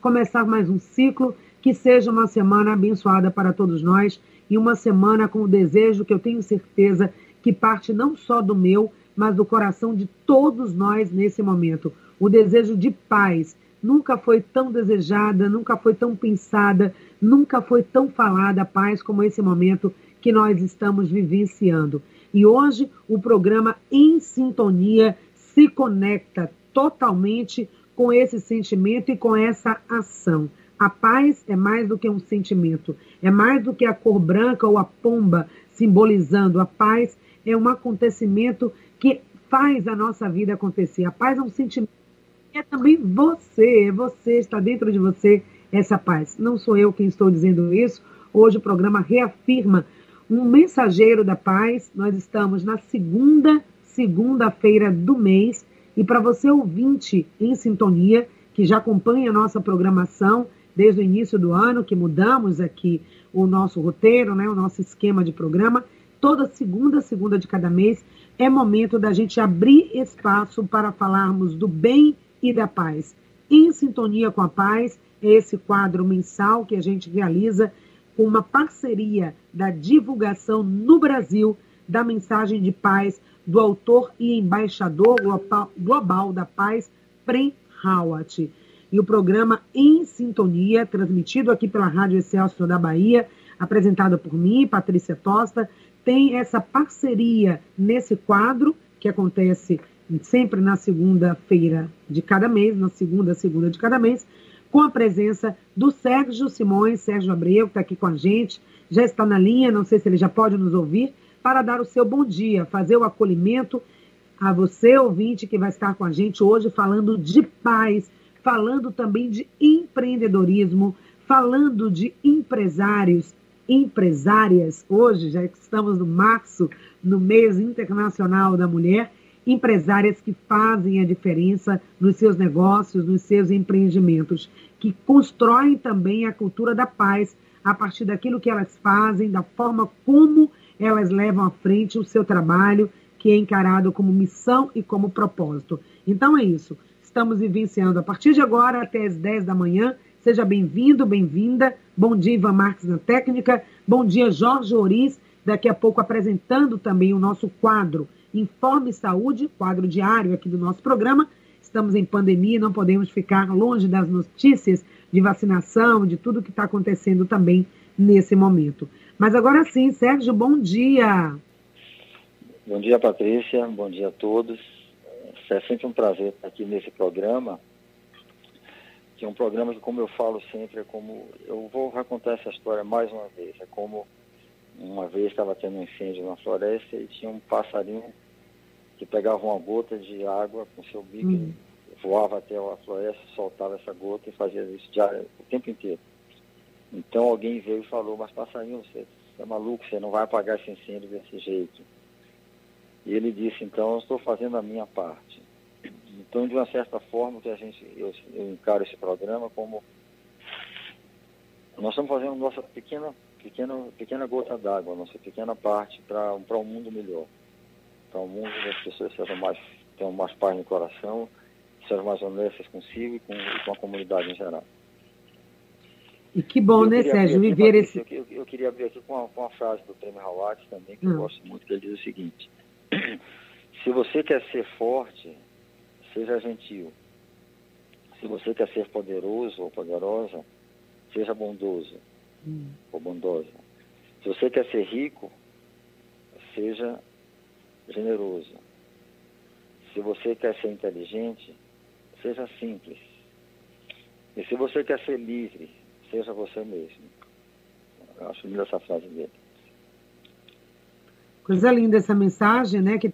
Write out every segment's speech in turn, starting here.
começar mais um ciclo, que seja uma semana abençoada para todos nós e uma semana com o desejo que eu tenho certeza que parte não só do meu, mas do coração de todos nós nesse momento. O desejo de paz nunca foi tão desejada, nunca foi tão pensada, nunca foi tão falada a paz como esse momento que nós estamos vivenciando. E hoje o programa Em Sintonia se conecta totalmente com esse sentimento e com essa ação. A paz é mais do que um sentimento, é mais do que a cor branca ou a pomba simbolizando. A paz é um acontecimento que faz a nossa vida acontecer. A paz é um sentimento. É também você, é você, está dentro de você essa paz. Não sou eu quem estou dizendo isso. Hoje o programa reafirma um mensageiro da paz. Nós estamos na segunda segunda-feira do mês e para você ouvinte em sintonia, que já acompanha a nossa programação desde o início do ano, que mudamos aqui o nosso roteiro, né, o nosso esquema de programa, toda segunda, segunda de cada mês, é momento da gente abrir espaço para falarmos do bem e da paz. Em sintonia com a paz, é esse quadro mensal que a gente realiza com uma parceria da divulgação no Brasil da mensagem de paz do autor e embaixador global da paz, Prem Howard. E o programa Em Sintonia, transmitido aqui pela Rádio Excelsior da Bahia, apresentado por mim, Patrícia Tosta, tem essa parceria nesse quadro, que acontece sempre na segunda-feira de cada mês, na segunda, segunda de cada mês, com a presença do Sérgio Simões, Sérgio Abreu, que está aqui com a gente, já está na linha, não sei se ele já pode nos ouvir, para dar o seu bom dia, fazer o acolhimento a você, ouvinte, que vai estar com a gente hoje falando de paz, falando também de empreendedorismo, falando de empresários, empresárias. Hoje, já estamos no março, no mês internacional da mulher, empresárias que fazem a diferença nos seus negócios, nos seus empreendimentos, que constroem também a cultura da paz a partir daquilo que elas fazem, da forma como elas levam à frente o seu trabalho, que é encarado como missão e como propósito. Então é isso. Estamos vivenciando a partir de agora até as 10 da manhã. Seja bem-vindo, bem-vinda. Bom dia, Ivan Marques na técnica. Bom dia, Jorge Oriz. Daqui a pouco apresentando também o nosso quadro Informe Saúde, quadro diário aqui do nosso programa. Estamos em pandemia, não podemos ficar longe das notícias de vacinação, de tudo que está acontecendo também nesse momento. Mas agora sim, Sérgio, bom dia. Bom dia, Patrícia. Bom dia a todos. É sempre um prazer estar aqui nesse programa, que é um programa que, como eu falo sempre, é como. Eu vou contar essa história mais uma vez. É como uma vez estava tendo um incêndio na floresta e tinha um passarinho que pegava uma gota de água com seu bico, hum. voava até a floresta, soltava essa gota e fazia isso diário, o tempo inteiro. Então alguém veio e falou, mas passarinho, você é maluco, você não vai apagar esse incêndio desse jeito. E ele disse, então eu estou fazendo a minha parte. Então, de uma certa forma, que a gente, eu, eu encaro esse programa como nós estamos fazendo nossa pequena, pequena, pequena gota d'água, nossa pequena parte para um mundo melhor. Para um mundo onde as pessoas sejam mais, tenham mais paz no coração, sejam mais honestas consigo e com, e com a comunidade em geral. E que bom, eu né, Sérgio, viver esse. Eu, eu, queria abrir aqui com uma, com uma frase do Prêmio Hawat também, que eu hum. gosto muito, que ele diz o seguinte: Se você quer ser forte, seja gentil. Se você quer ser poderoso ou poderosa, seja bondoso hum. ou bondosa. Se você quer ser rico, seja generoso. Se você quer ser inteligente, seja simples. E se você quer ser livre, seja você mesmo. Eu acho linda essa frase dele. Coisa linda essa mensagem, né? Que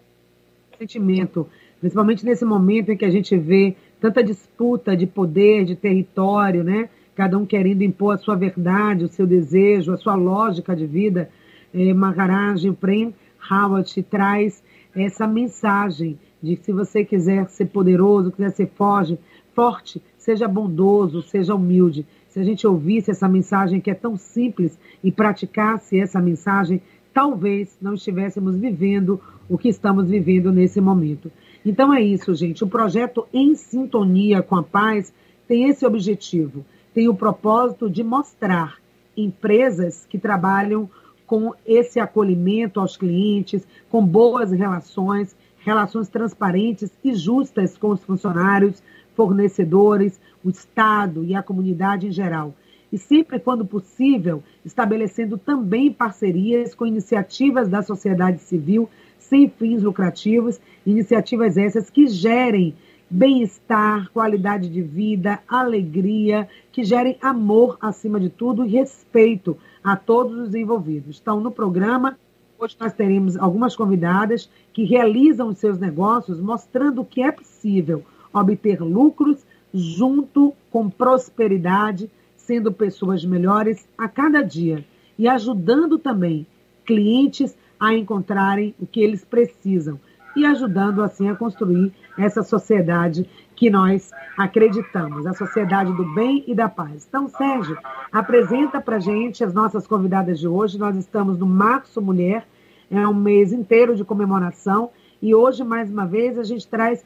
sentimento, principalmente nesse momento em que a gente vê tanta disputa de poder, de território, né? Cada um querendo impor a sua verdade, o seu desejo, a sua lógica de vida. Eh, Maharaj Prem Howard traz essa mensagem de que se você quiser ser poderoso, quiser ser forte, forte, seja bondoso, seja humilde se a gente ouvisse essa mensagem que é tão simples e praticasse essa mensagem, talvez não estivéssemos vivendo o que estamos vivendo nesse momento. Então é isso, gente. O projeto Em Sintonia com a Paz tem esse objetivo tem o propósito de mostrar empresas que trabalham com esse acolhimento aos clientes, com boas relações, relações transparentes e justas com os funcionários, fornecedores, o Estado e a comunidade em geral. E sempre quando possível, estabelecendo também parcerias com iniciativas da sociedade civil sem fins lucrativos, iniciativas essas que gerem bem-estar, qualidade de vida, alegria, que gerem amor acima de tudo e respeito a todos os envolvidos. Então, no programa, hoje nós teremos algumas convidadas que realizam os seus negócios, mostrando que é possível obter lucros junto com prosperidade, sendo pessoas melhores a cada dia e ajudando também clientes a encontrarem o que eles precisam e ajudando assim a construir essa sociedade que nós acreditamos, a sociedade do bem e da paz. Então, Sérgio, apresenta para gente as nossas convidadas de hoje. Nós estamos no Março Mulher, é um mês inteiro de comemoração e hoje, mais uma vez, a gente traz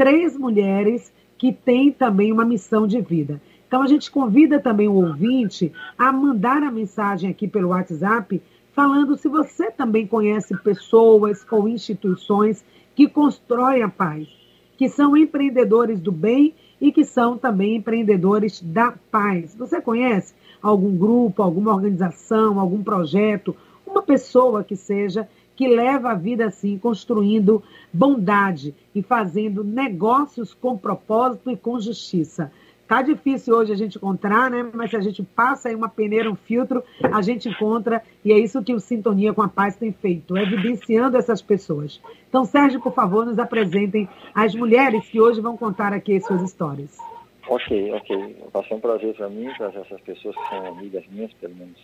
três mulheres que têm também uma missão de vida. Então, a gente convida também o ouvinte a mandar a mensagem aqui pelo WhatsApp falando se você também conhece pessoas ou instituições que constroem a paz, que são empreendedores do bem e que são também empreendedores da paz. Você conhece algum grupo, alguma organização, algum projeto, uma pessoa que seja que leva a vida assim, construindo bondade e fazendo negócios com propósito e com justiça. Tá difícil hoje a gente encontrar, né? Mas se a gente passa aí uma peneira, um filtro, a gente encontra, e é isso que o Sintonia com a Paz tem feito, evidenciando essas pessoas. Então, Sérgio, por favor, nos apresentem as mulheres que hoje vão contar aqui as suas histórias. Ok, ok. Vai ser um prazer para mim, para essas pessoas que são amigas minhas, pelo menos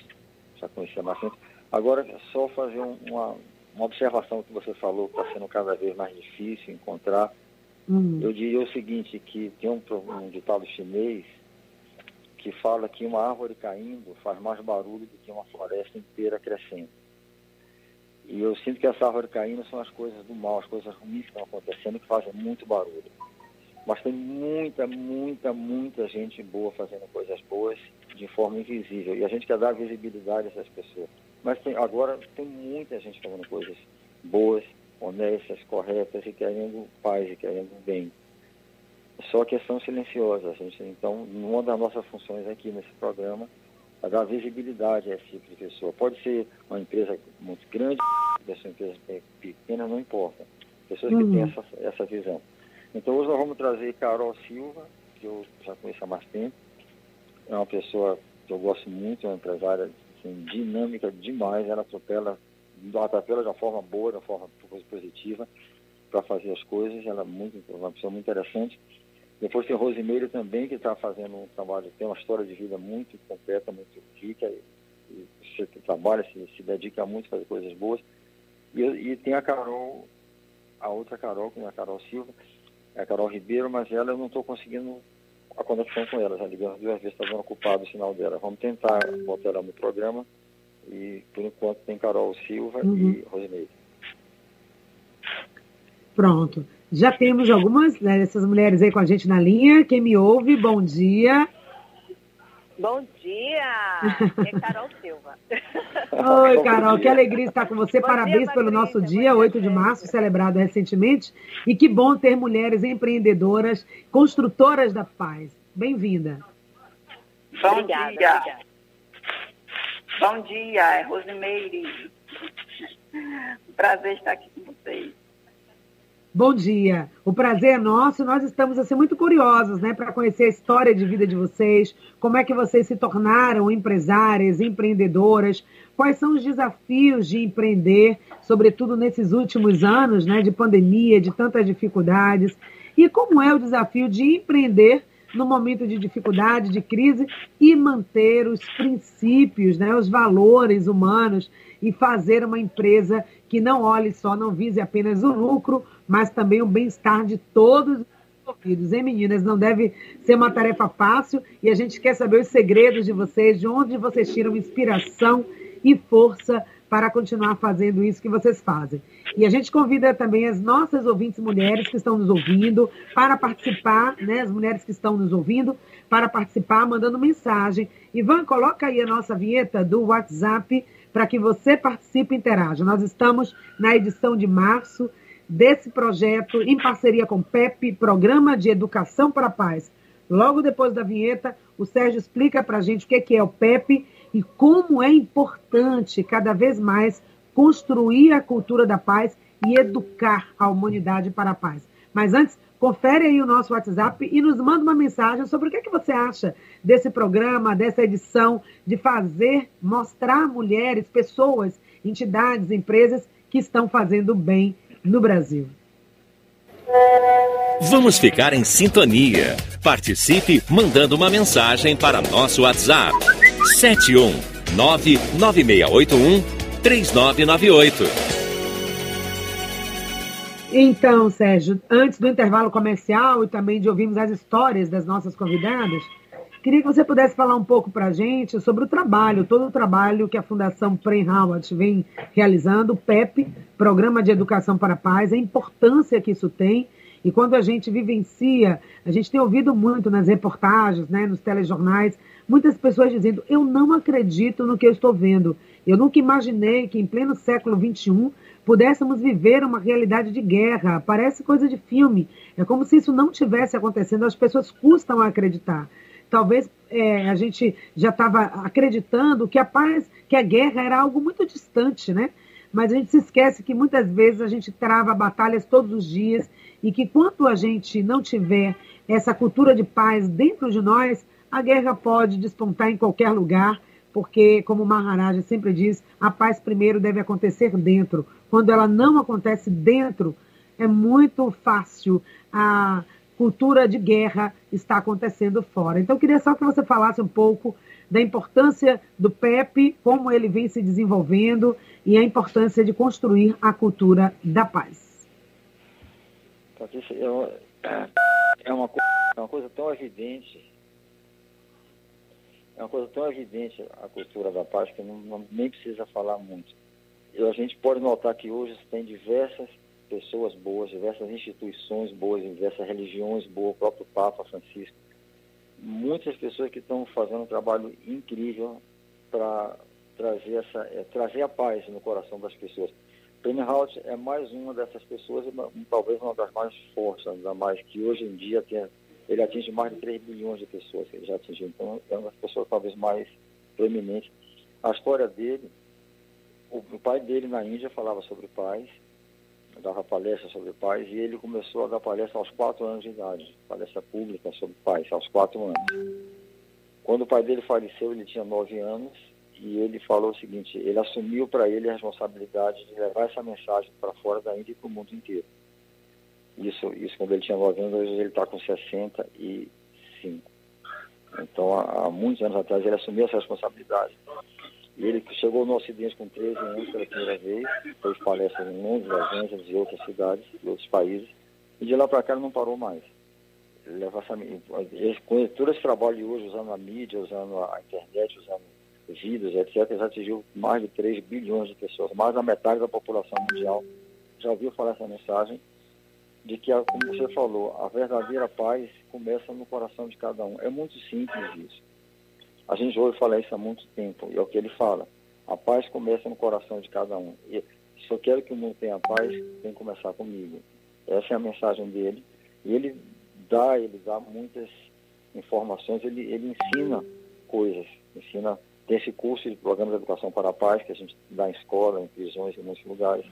já conhecia bastante. Agora, só fazer uma, uma observação que você falou, que está sendo cada vez mais difícil encontrar Hum. Eu diria o seguinte, que tem um, um ditado chinês que fala que uma árvore caindo faz mais barulho do que uma floresta inteira crescendo. E eu sinto que essa árvore caindo são as coisas do mal, as coisas ruins que estão acontecendo, que fazem muito barulho. Mas tem muita, muita, muita gente boa fazendo coisas boas de forma invisível. E a gente quer dar visibilidade a essas pessoas. Mas tem, agora tem muita gente fazendo coisas boas, honestas, corretas e querendo paz e querendo bem. Só que são silenciosas. Gente, então, uma das nossas funções aqui nesse programa é dar visibilidade a esse tipo de pessoa. Pode ser uma empresa muito grande, pode ser uma empresa pequena, não importa. Pessoas uhum. que têm uhum. essa, essa visão. Então, hoje nós vamos trazer Carol Silva, que eu já conheço há mais tempo. É uma pessoa que eu gosto muito, é uma empresária assim, dinâmica demais. Ela atropela atropela de uma forma boa, de uma forma positiva, para fazer as coisas. Ela é muito, uma pessoa muito interessante. Depois tem Rosimeiro também, que está fazendo um trabalho, tem uma história de vida muito completa, muito rica, e, e você trabalha, se, se dedica muito a fazer coisas boas. E, e, tem a Carol, a outra Carol, que é a Carol Silva, é a Carol Ribeiro, mas ela eu não estou conseguindo a conexão com ela, já ligamos duas vezes, está dando ocupado o sinal dela. Vamos tentar botar no programa e por enquanto tem Carol Silva uhum. e Rosineide. Pronto. Já temos algumas né, dessas mulheres aí com a gente na linha. Quem me ouve, bom dia. Bom dia! É Carol Silva. Oi, Carol, que alegria estar com você. Bom Parabéns dia, pelo nosso dia, 8 de março, celebrado recentemente. E que bom ter mulheres empreendedoras, construtoras da paz. Bem-vinda. Bom obrigada, dia. Obrigada. Bom dia, é Rosimeire. Prazer estar aqui com vocês. Bom dia. O prazer é nosso. Nós estamos assim muito curiosos, né, para conhecer a história de vida de vocês, como é que vocês se tornaram empresárias, empreendedoras, quais são os desafios de empreender, sobretudo nesses últimos anos, né, de pandemia, de tantas dificuldades, e como é o desafio de empreender no momento de dificuldade, de crise, e manter os princípios, né, os valores humanos e fazer uma empresa que não olhe só, não vise apenas o lucro, mas também o bem-estar de todos os envolvidos. Hein, meninas? Não deve ser uma tarefa fácil e a gente quer saber os segredos de vocês, de onde vocês tiram inspiração e força para continuar fazendo isso que vocês fazem. E a gente convida também as nossas ouvintes mulheres que estão nos ouvindo para participar, né, as mulheres que estão nos ouvindo, para participar mandando mensagem. Ivan, coloca aí a nossa vinheta do WhatsApp para que você participe e interaja. Nós estamos na edição de março desse projeto em parceria com o PEP, Programa de Educação para a Paz. Logo depois da vinheta, o Sérgio explica para a gente o que é o PEP e como é importante cada vez mais construir a cultura da paz e educar a humanidade para a paz. Mas antes, confere aí o nosso WhatsApp e nos manda uma mensagem sobre o que, é que você acha desse programa, dessa edição, de fazer, mostrar mulheres, pessoas, entidades, empresas que estão fazendo bem no Brasil. Vamos ficar em sintonia. Participe mandando uma mensagem para nosso WhatsApp 71 99681 3998. Então, Sérgio, antes do intervalo comercial e também de ouvirmos as histórias das nossas convidadas, queria que você pudesse falar um pouco para a gente sobre o trabalho, todo o trabalho que a Fundação Prem Howard vem realizando, o PEP, Programa de Educação para a Paz, a importância que isso tem. E quando a gente vivencia, a gente tem ouvido muito nas reportagens, né, nos telejornais, muitas pessoas dizendo: Eu não acredito no que eu estou vendo. Eu nunca imaginei que em pleno século XXI pudéssemos viver uma realidade de guerra. Parece coisa de filme. É como se isso não tivesse acontecendo. As pessoas custam a acreditar. Talvez é, a gente já estava acreditando que a paz, que a guerra era algo muito distante, né? Mas a gente se esquece que muitas vezes a gente trava batalhas todos os dias e que quanto a gente não tiver essa cultura de paz dentro de nós, a guerra pode despontar em qualquer lugar, porque, como o Maharaj sempre diz, a paz primeiro deve acontecer dentro. Quando ela não acontece dentro, é muito fácil a cultura de guerra estar acontecendo fora. Então, eu queria só que você falasse um pouco da importância do PEP, como ele vem se desenvolvendo e a importância de construir a cultura da paz. É, uma, é uma coisa tão evidente, é uma coisa tão evidente a cultura da paz que não, não, nem precisa falar muito. E a gente pode notar que hoje tem diversas pessoas boas, diversas instituições boas, diversas religiões boas, o próprio Papa Francisco. Muitas pessoas que estão fazendo um trabalho incrível para trazer, essa, é, trazer a paz no coração das pessoas. Penhout é mais uma dessas pessoas, talvez uma das mais fortes, ainda mais que hoje em dia tem, ele atinge mais de 3 bilhões de pessoas que ele já atingiu. Então é uma das pessoas talvez mais proeminentes. A história dele, o, o pai dele na Índia falava sobre paz, dava palestra sobre paz, e ele começou a dar palestra aos 4 anos de idade, palestra pública sobre paz, aos 4 anos. Quando o pai dele faleceu, ele tinha 9 anos, e ele falou o seguinte: ele assumiu para ele a responsabilidade de levar essa mensagem para fora da Índia e para o mundo inteiro. Isso, isso quando ele tinha 9 anos, hoje ele está com 65. Então, há, há, muitos anos atrás, ele assumiu essa responsabilidade. E ele chegou no Ocidente com 13 anos pela primeira vez, fez palestras em Londres, Los e outras cidades, e outros países, e de lá para cá ele não parou mais. Ele leva essa, ele, com todo esse trabalho hoje, usando a mídia, usando a internet, usando vidas, etc., já atingiu mais de 3 bilhões de pessoas, mais da metade da população mundial já ouviu falar essa mensagem de que, como você falou, a verdadeira paz começa no coração de cada um. É muito simples isso. A gente ouve falar isso há muito tempo, e é o que ele fala. A paz começa no coração de cada um. E se eu quero que o mundo tenha paz, tem que começar comigo. Essa é a mensagem dele. E ele dá, ele dá muitas informações, ele, ele ensina coisas, ensina tem esse curso de programa de educação para a paz que a gente dá em escola, em prisões, em muitos lugares.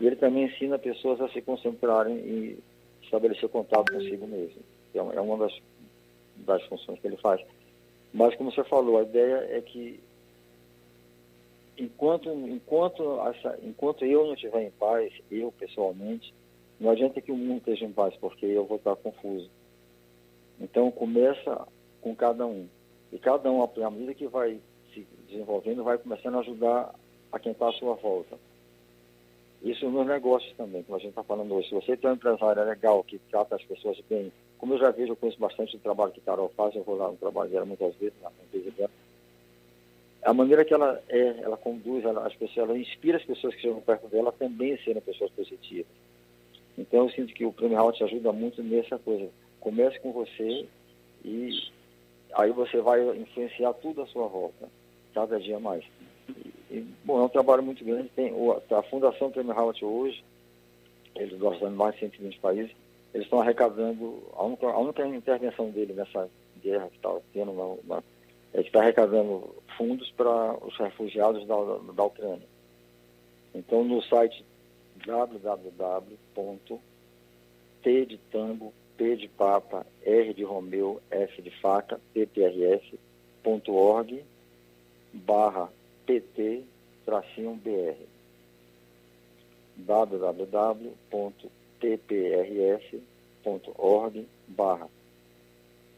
E ele também ensina pessoas a se concentrarem e estabelecer contato consigo mesmo. É, é uma das, das funções que ele faz. Mas, como você falou, a ideia é que enquanto, enquanto, essa, enquanto eu não estiver em paz, eu pessoalmente, não adianta que o mundo esteja em paz, porque eu vou estar confuso. Então, começa com cada um. E cada um, à medida que vai se desenvolvendo, vai começando a ajudar a quem está à sua volta. Isso nos negócios também, como a gente está falando hoje. Se você tem um empresário legal que trata as pessoas bem, como eu já vejo, eu conheço bastante o trabalho que Carol faz, eu vou lá no trabalho dela muitas vezes, na empresa dela. a maneira que ela é, ela conduz ela, as pessoas, ela inspira as pessoas que chegam perto dela também a serem pessoas positivas. Então eu sinto que o Prêmio Howard te ajuda muito nessa coisa. Comece com você e aí você vai influenciar tudo à sua volta, cada dia mais. E, bom, é um trabalho muito grande. Tem a Fundação Prêmio Howard hoje, eles gostam de mais de 120 países, eles estão arrecadando, a única, a única intervenção dele nessa guerra que está tendo, uma, uma, é que está arrecadando fundos para os refugiados da, da Ucrânia. Então, no site www.t de tango, P de papa, R de Romeu, F de faca, pprf.org barra pt tracinho br www.tprf.org barra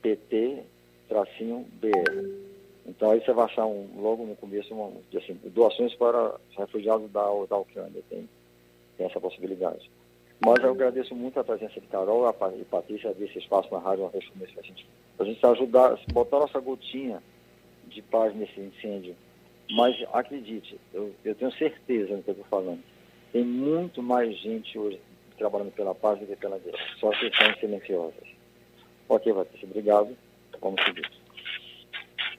pt tracinho br então aí você vai achar um, logo no começo uma, assim, doações para refugiados da, da Ucrânia. Tem, tem essa possibilidade. Mas eu agradeço muito a presença de Carol e Patrícia desse espaço na rádio uma vez por mês para a gente, a gente ajudar, botar nossa gotinha de paz nesse incêndio. Mas acredite, eu, eu tenho certeza no que eu estou falando. Tem muito mais gente hoje trabalhando pela paz do que pela guerra. Só que estão silenciosas. Ok, Patrícia, obrigado. Vamos seguir.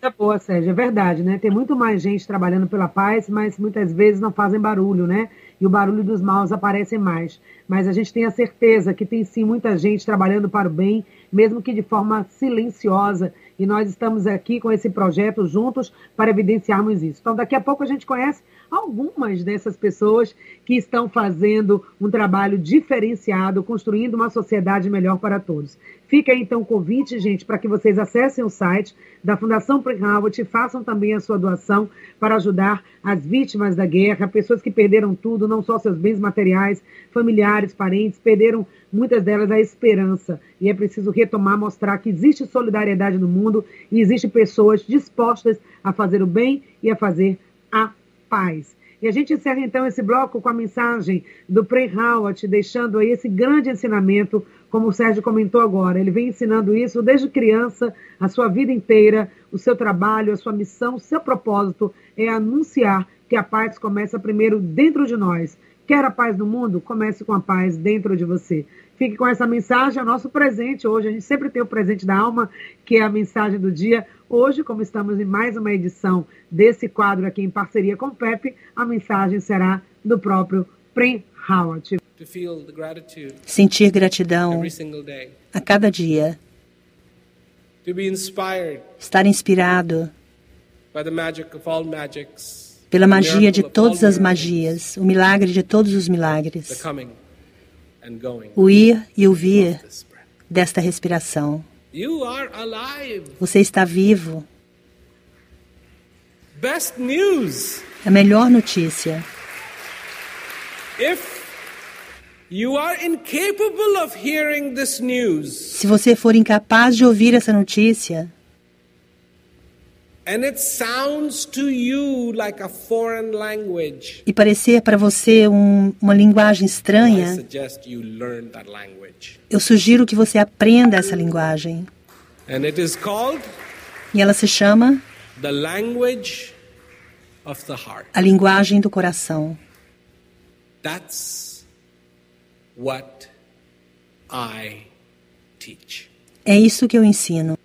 É boa, Sérgio, é verdade, né? Tem muito mais gente trabalhando pela paz, mas muitas vezes não fazem barulho, né? E o barulho dos maus aparece mais mas a gente tem a certeza que tem sim muita gente trabalhando para o bem, mesmo que de forma silenciosa, e nós estamos aqui com esse projeto juntos para evidenciarmos isso. Então, daqui a pouco a gente conhece algumas dessas pessoas que estão fazendo um trabalho diferenciado, construindo uma sociedade melhor para todos. Fica então o convite, gente, para que vocês acessem o site da Fundação Prehawat e façam também a sua doação para ajudar as vítimas da guerra, pessoas que perderam tudo, não só seus bens materiais, familiares, parentes, perderam muitas delas a esperança. E é preciso retomar, mostrar que existe solidariedade no mundo e existem pessoas dispostas a fazer o bem e a fazer a paz. E a gente encerra então esse bloco com a mensagem do Prey Howard, deixando aí esse grande ensinamento, como o Sérgio comentou agora. Ele vem ensinando isso desde criança, a sua vida inteira, o seu trabalho, a sua missão, o seu propósito é anunciar que a paz começa primeiro dentro de nós. Quer a paz no mundo? Comece com a paz dentro de você. Fique com essa mensagem, é o nosso presente hoje. A gente sempre tem o presente da alma, que é a mensagem do dia. Hoje, como estamos em mais uma edição desse quadro aqui em parceria com o Pepe, a mensagem será do próprio Prem Howard. Sentir gratidão a cada dia. Estar inspirado pela magia de todas as magias, o milagre de todos os milagres o ir e o vir desta respiração. Você está vivo. A melhor notícia. Se você for incapaz de ouvir essa notícia, e parecer para você um, uma linguagem estranha, eu sugiro que você aprenda essa linguagem. e ela se chama a linguagem do coração. É isso que eu ensino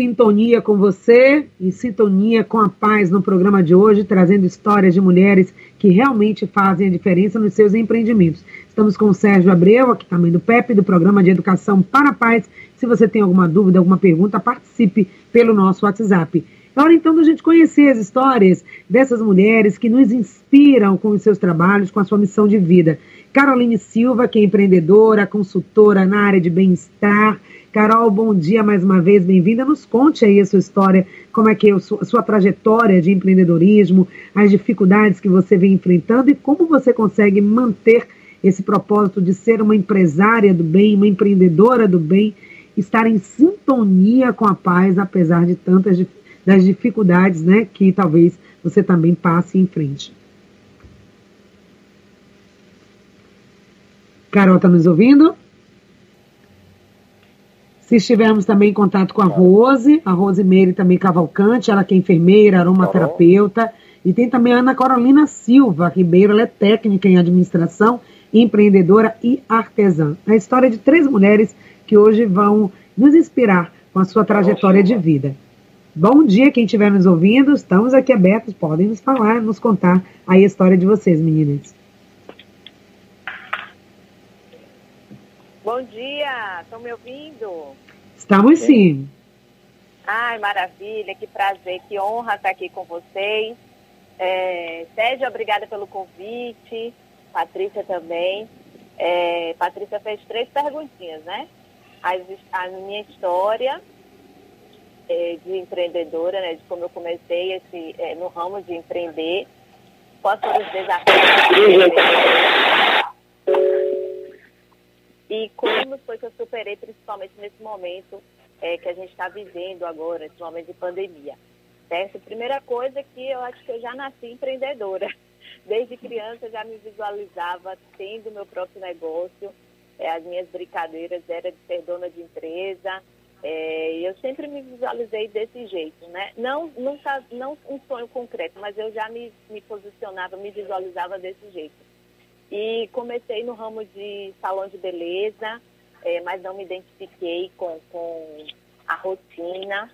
sintonia com você, em sintonia com a paz no programa de hoje, trazendo histórias de mulheres que realmente fazem a diferença nos seus empreendimentos. Estamos com o Sérgio Abreu, aqui também do PEP, do Programa de Educação para a Paz. Se você tem alguma dúvida, alguma pergunta, participe pelo nosso WhatsApp. É hora então da gente conhecer as histórias dessas mulheres que nos inspiram com os seus trabalhos, com a sua missão de vida. Caroline Silva, que é empreendedora, consultora na área de bem-estar, Carol, bom dia mais uma vez, bem-vinda. Nos conte aí a sua história, como é que é a sua, a sua trajetória de empreendedorismo, as dificuldades que você vem enfrentando e como você consegue manter esse propósito de ser uma empresária do bem, uma empreendedora do bem, estar em sintonia com a paz, apesar de tantas das dificuldades né, que talvez você também passe em frente. Carol, está nos ouvindo? Se estivermos também em contato com a Rose, a Rose Meire também Cavalcante, ela que é enfermeira, aromaterapeuta. E tem também a Ana Carolina Silva Ribeiro, ela é técnica em administração, empreendedora e artesã. A história de três mulheres que hoje vão nos inspirar com a sua trajetória de vida. Bom dia, quem estiver nos ouvindo, estamos aqui abertos, podem nos falar, nos contar a história de vocês, meninas. Bom dia, estão me ouvindo? Estamos sim. Ai, maravilha, que prazer, que honra estar aqui com vocês. É, Sérgio, obrigada pelo convite, Patrícia também. É, Patrícia fez três perguntinhas, né? A, a minha história é, de empreendedora, né? De como eu comecei esse, é, no ramo de empreender. Quais foram os desafios? E como foi que eu superei, principalmente nesse momento é, que a gente está vivendo agora, esse momento de pandemia. Certo? Primeira coisa que eu acho que eu já nasci empreendedora. Desde criança eu já me visualizava tendo meu próprio negócio. É, as minhas brincadeiras eram de ser dona de empresa. É, eu sempre me visualizei desse jeito, né? Não, nunca, não um sonho concreto, mas eu já me, me posicionava, me visualizava desse jeito. E comecei no ramo de salão de beleza, é, mas não me identifiquei com, com a rotina.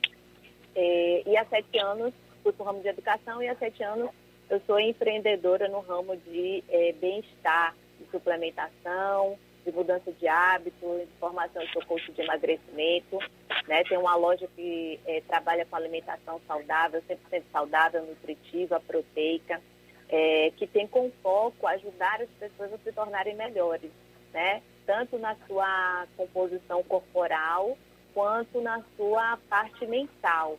É, e há sete anos fui para o ramo de educação e há sete anos eu sou empreendedora no ramo de é, bem-estar, de suplementação, de mudança de hábito, de formação de coach de emagrecimento. Né? Tem uma loja que é, trabalha com alimentação saudável, 100% saudável, nutritiva, proteica é, que tem como foco ajudar as pessoas a se tornarem melhores, né? Tanto na sua composição corporal quanto na sua parte mental.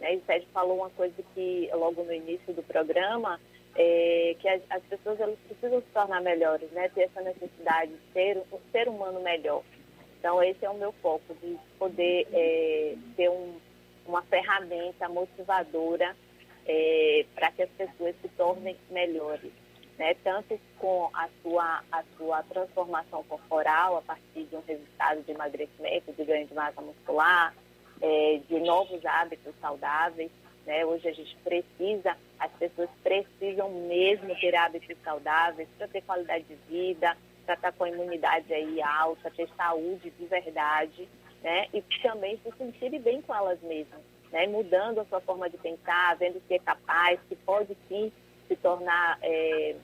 Né? E o Sérgio falou uma coisa que logo no início do programa, é, que as, as, pessoas elas precisam se tornar melhores, né? Ter essa necessidade de ser um ser humano melhor. Então esse é o meu foco de poder é, ter um, uma ferramenta motivadora é, para que as pessoas se tornem melhores, né? tanto com a sua, a sua transformação corporal a partir de um resultado de emagrecimento, de ganho de massa muscular, é, de novos hábitos saudáveis. Né? Hoje a gente precisa, as pessoas precisam mesmo ter hábitos saudáveis para ter qualidade de vida, para estar com a imunidade aí alta, ter saúde de verdade, né? E também se sentirem bem com elas mesmas né, mudando a sua forma de pensar, vendo que é capaz, que pode sim se tornar é,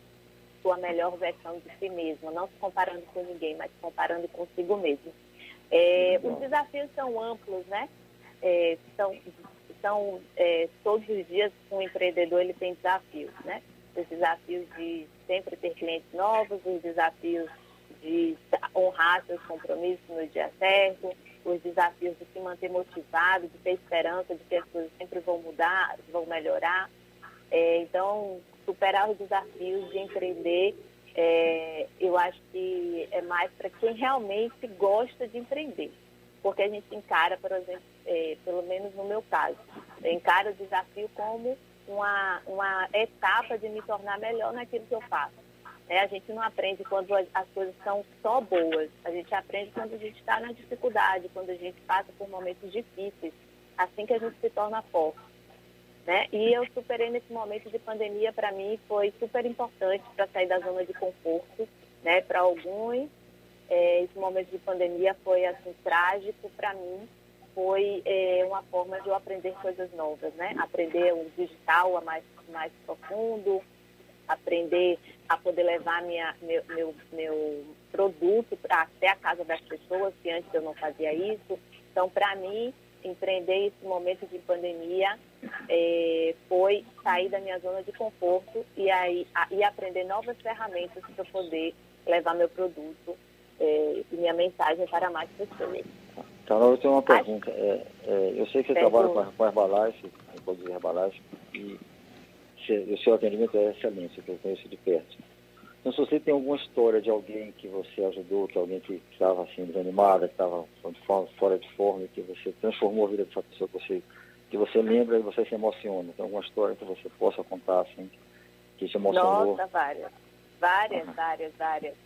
sua melhor versão de si mesmo, não se comparando com ninguém, mas se comparando consigo mesmo. É, os desafios são amplos, né? É, são são é, todos os dias um empreendedor ele tem desafios, né? Os desafios de sempre ter clientes novos, os desafios de honrar seus compromissos no dia certo, os desafios de se manter motivado, de ter esperança de que as coisas sempre vão mudar, vão melhorar. É, então, superar os desafios de empreender, é, eu acho que é mais para quem realmente gosta de empreender. Porque a gente encara, por exemplo, é, pelo menos no meu caso, encara o desafio como uma, uma etapa de me tornar melhor naquilo que eu faço. É, a gente não aprende quando as coisas são só boas. A gente aprende quando a gente está na dificuldade, quando a gente passa por momentos difíceis. Assim que a gente se torna forte. Né? E eu superei nesse momento de pandemia, para mim, foi super importante para sair da zona de conforto. Né? Para alguns, é, esse momento de pandemia foi assim, trágico. Para mim, foi é, uma forma de eu aprender coisas novas, né? Aprender o digital a mais, mais profundo, aprender a poder levar minha, meu, meu, meu produto até a casa das pessoas, que antes eu não fazia isso. Então, para mim, empreender esse momento de pandemia é, foi sair da minha zona de conforto e, aí, a, e aprender novas ferramentas para poder levar meu produto é, e minha mensagem para mais pessoas. Carol, eu tenho uma pergunta. É, é, eu sei que você trabalha com, com herbalagem, com produzir herbalagem, e o seu atendimento é excelente, que eu conheço de perto. Então, se você tem alguma história de alguém que você ajudou, que alguém que estava assim, desanimada, que estava fora de forma, que você transformou a vida dessa pessoa, que você, que você lembra e você se emociona. Tem alguma história que você possa contar, assim, que te emocionou? Nossa, várias. Várias, uhum. várias, várias.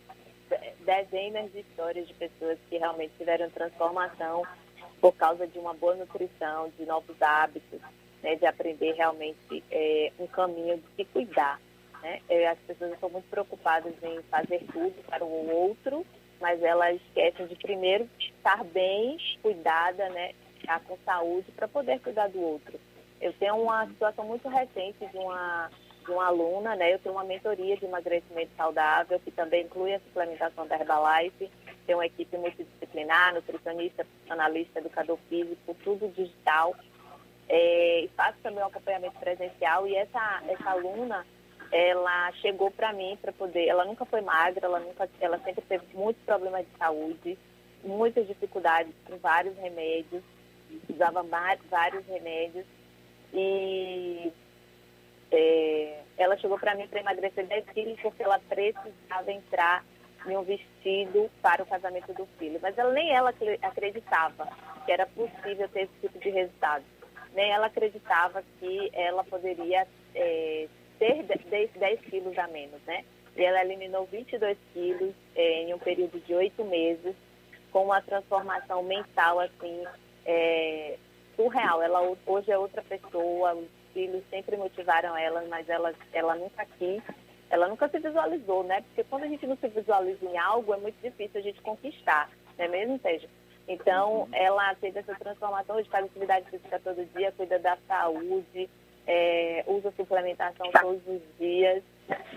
Dezenas de histórias de pessoas que realmente tiveram transformação por causa de uma boa nutrição, de novos hábitos, né, de aprender realmente é, um caminho de se cuidar. Né? É, as pessoas estão muito preocupadas em fazer tudo para o outro, mas elas esquecem de primeiro estar bem cuidada, né, estar com saúde para poder cuidar do outro. Eu tenho uma situação muito recente de uma de uma aluna, né? Eu tenho uma mentoria de emagrecimento saudável, que também inclui a suplementação da Herbalife. Tenho uma equipe multidisciplinar, nutricionista, analista, educador físico, tudo digital. É, faço também um acompanhamento presencial. E essa, essa aluna, ela chegou para mim para poder. Ela nunca foi magra, ela, nunca, ela sempre teve muitos problemas de saúde, muitas dificuldades com vários remédios, usava vários remédios. E é, ela chegou para mim para emagrecer 10 quilos porque ela precisava entrar em um vestido para o casamento do filho. Mas ela, nem ela acreditava que era possível ter esse tipo de resultado. Nem ela acreditava que ela poderia é, ter 10, 10 quilos a menos, né? E ela eliminou 22 quilos é, em um período de oito meses, com uma transformação mental, assim, é, surreal. Ela hoje é outra pessoa, filhos sempre motivaram ela, mas ela, ela nunca quis, ela nunca se visualizou, né? Porque quando a gente não se visualiza em algo, é muito difícil a gente conquistar, não é mesmo, Seja? Então, uhum. ela teve essa transformação de faz atividade física todo dia, cuida da saúde, é, usa suplementação todos os dias,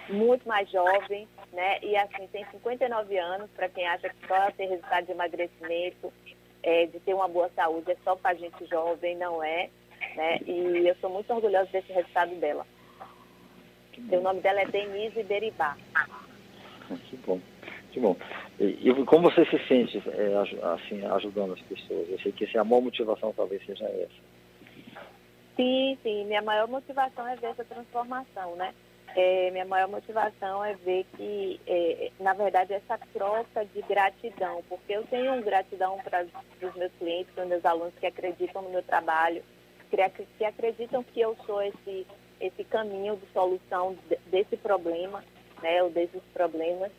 muito mais jovem, né? E assim, tem 59 anos, para quem acha que só ter resultado de emagrecimento, é, de ter uma boa saúde, é só para gente jovem, não é né? E eu sou muito orgulhosa desse resultado dela. O nome dela é Denise Deribá. Que bom, que bom. E, e como você se sente é, assim, ajudando as pessoas? Eu sei que essa é a maior motivação talvez seja essa. Sim, sim. Minha maior motivação é ver essa transformação, né? É, minha maior motivação é ver que, é, na verdade, essa troca de gratidão, porque eu tenho gratidão para os meus clientes, para os meus alunos que acreditam no meu trabalho, que acreditam que eu sou esse, esse caminho de solução desse problema, né, ou desses problemas.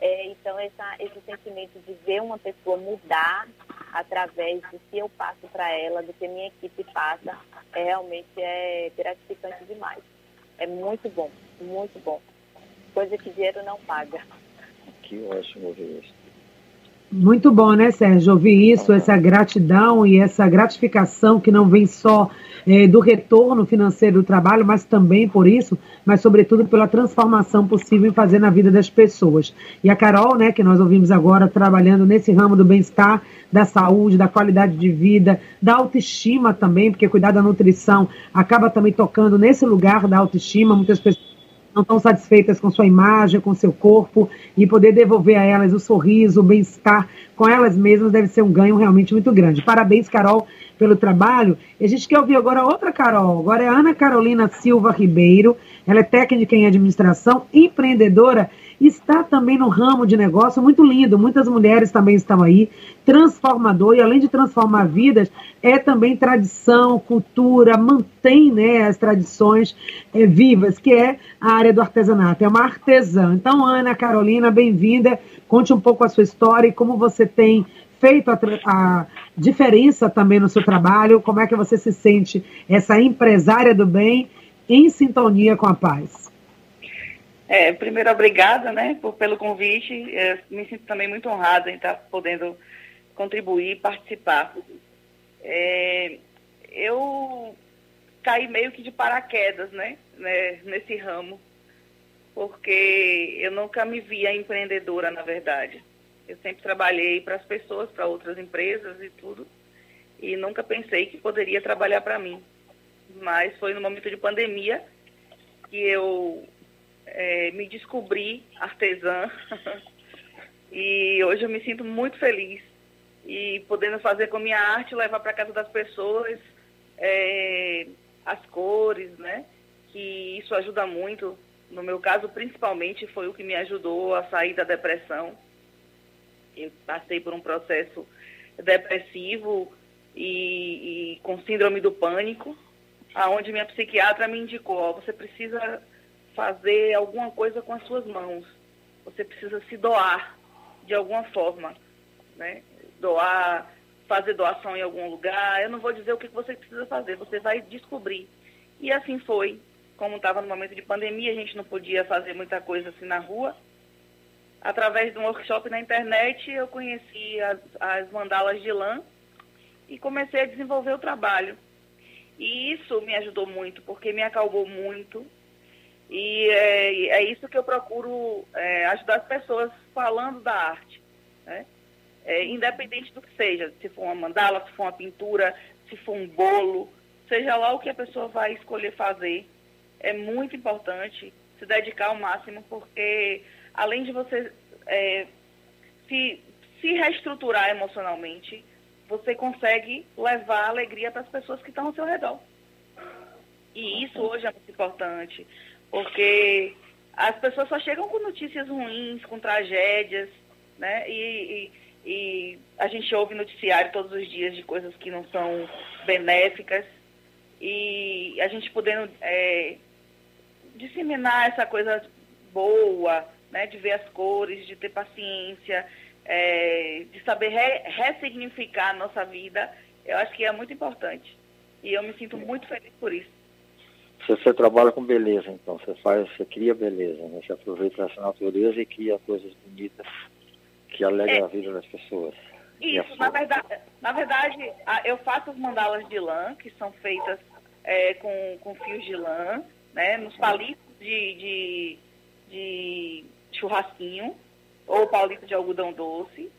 É, então, essa, esse sentimento de ver uma pessoa mudar através do que eu passo para ela, do que minha equipe passa, é, realmente é gratificante demais. É muito bom, muito bom. Coisa que dinheiro não paga. Que ótimo ouvir isso. Muito bom, né, Sérgio? Ouvir isso, essa gratidão e essa gratificação que não vem só é, do retorno financeiro do trabalho, mas também por isso, mas sobretudo pela transformação possível em fazer na vida das pessoas. E a Carol, né, que nós ouvimos agora, trabalhando nesse ramo do bem-estar, da saúde, da qualidade de vida, da autoestima também, porque cuidar da nutrição acaba também tocando nesse lugar da autoestima. Muitas pessoas não estão satisfeitas com sua imagem, com seu corpo, e poder devolver a elas o sorriso, o bem-estar com elas mesmas deve ser um ganho realmente muito grande. Parabéns, Carol, pelo trabalho. E a gente quer ouvir agora outra Carol. Agora é Ana Carolina Silva Ribeiro. Ela é técnica em administração, empreendedora está também no ramo de negócio muito lindo. Muitas mulheres também estão aí, transformador, e além de transformar vidas, é também tradição, cultura, mantém né, as tradições é, vivas, que é a área do artesanato, é uma artesã. Então, Ana Carolina, bem-vinda. Conte um pouco a sua história e como você tem feito a, a, diferença também no seu trabalho, como é que você se sente essa empresária do bem em sintonia com a paz. É, primeiro, obrigada né, por, pelo convite. Eu me sinto também muito honrada em estar podendo contribuir e participar. É, eu caí meio que de paraquedas né, né, nesse ramo, porque eu nunca me via empreendedora, na verdade. Eu sempre trabalhei para as pessoas, para outras empresas e tudo, e nunca pensei que poderia trabalhar para mim. Mas foi no momento de pandemia que eu é, me descobri artesã e hoje eu me sinto muito feliz e podendo fazer com a minha arte, levar para casa das pessoas é, as cores, né? Que isso ajuda muito. No meu caso, principalmente, foi o que me ajudou a sair da depressão. Eu passei por um processo depressivo e, e com síndrome do pânico, aonde minha psiquiatra me indicou, você precisa fazer alguma coisa com as suas mãos. Você precisa se doar de alguma forma, né? Doar fazer doação em algum lugar, eu não vou dizer o que você precisa fazer, você vai descobrir. E assim foi. Como estava no momento de pandemia, a gente não podia fazer muita coisa assim na rua. Através de um workshop na internet, eu conheci as, as mandalas de lã e comecei a desenvolver o trabalho. E isso me ajudou muito, porque me acalmou muito. E é, é isso que eu procuro é, ajudar as pessoas falando da arte. Né? É, independente do que seja, se for uma mandala, se for uma pintura, se for um bolo, seja lá o que a pessoa vai escolher fazer, é muito importante se dedicar ao máximo, porque além de você é, se, se reestruturar emocionalmente, você consegue levar alegria para as pessoas que estão ao seu redor. E isso hoje é muito importante, porque as pessoas só chegam com notícias ruins, com tragédias, né? E, e, e a gente ouve noticiário todos os dias de coisas que não são benéficas. E a gente podendo é, disseminar essa coisa boa, né? De ver as cores, de ter paciência, é, de saber re, ressignificar a nossa vida, eu acho que é muito importante. E eu me sinto muito feliz por isso. Você, trabalha com beleza, então, você faz, você cria beleza, né? Você aproveita essa natureza e cria coisas bonitas que alegram é, a vida das pessoas. Isso, na verdade, na verdade, eu faço as mandalas de lã, que são feitas é, com, com fios de lã, né? Nos palitos de, de, de churrasquinho, ou palito de algodão doce,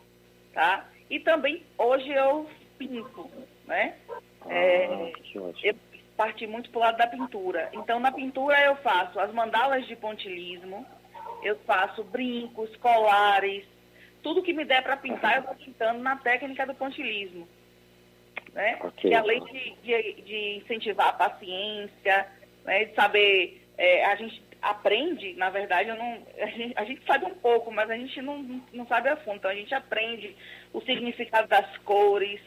tá? E também hoje eu pinto, né? Ah, é, eu parti muito pro lado da pintura. Então na pintura eu faço as mandalas de pontilismo, eu faço brincos, colares, tudo que me der para pintar eu vou pintando na técnica do pontilismo. Né? Okay. Que além de, de, de, incentivar a paciência, né? de saber, é, a gente aprende, na verdade, eu não, a, gente, a gente sabe um pouco, mas a gente não, não sabe a fundo. Então, a gente aprende o significado das cores,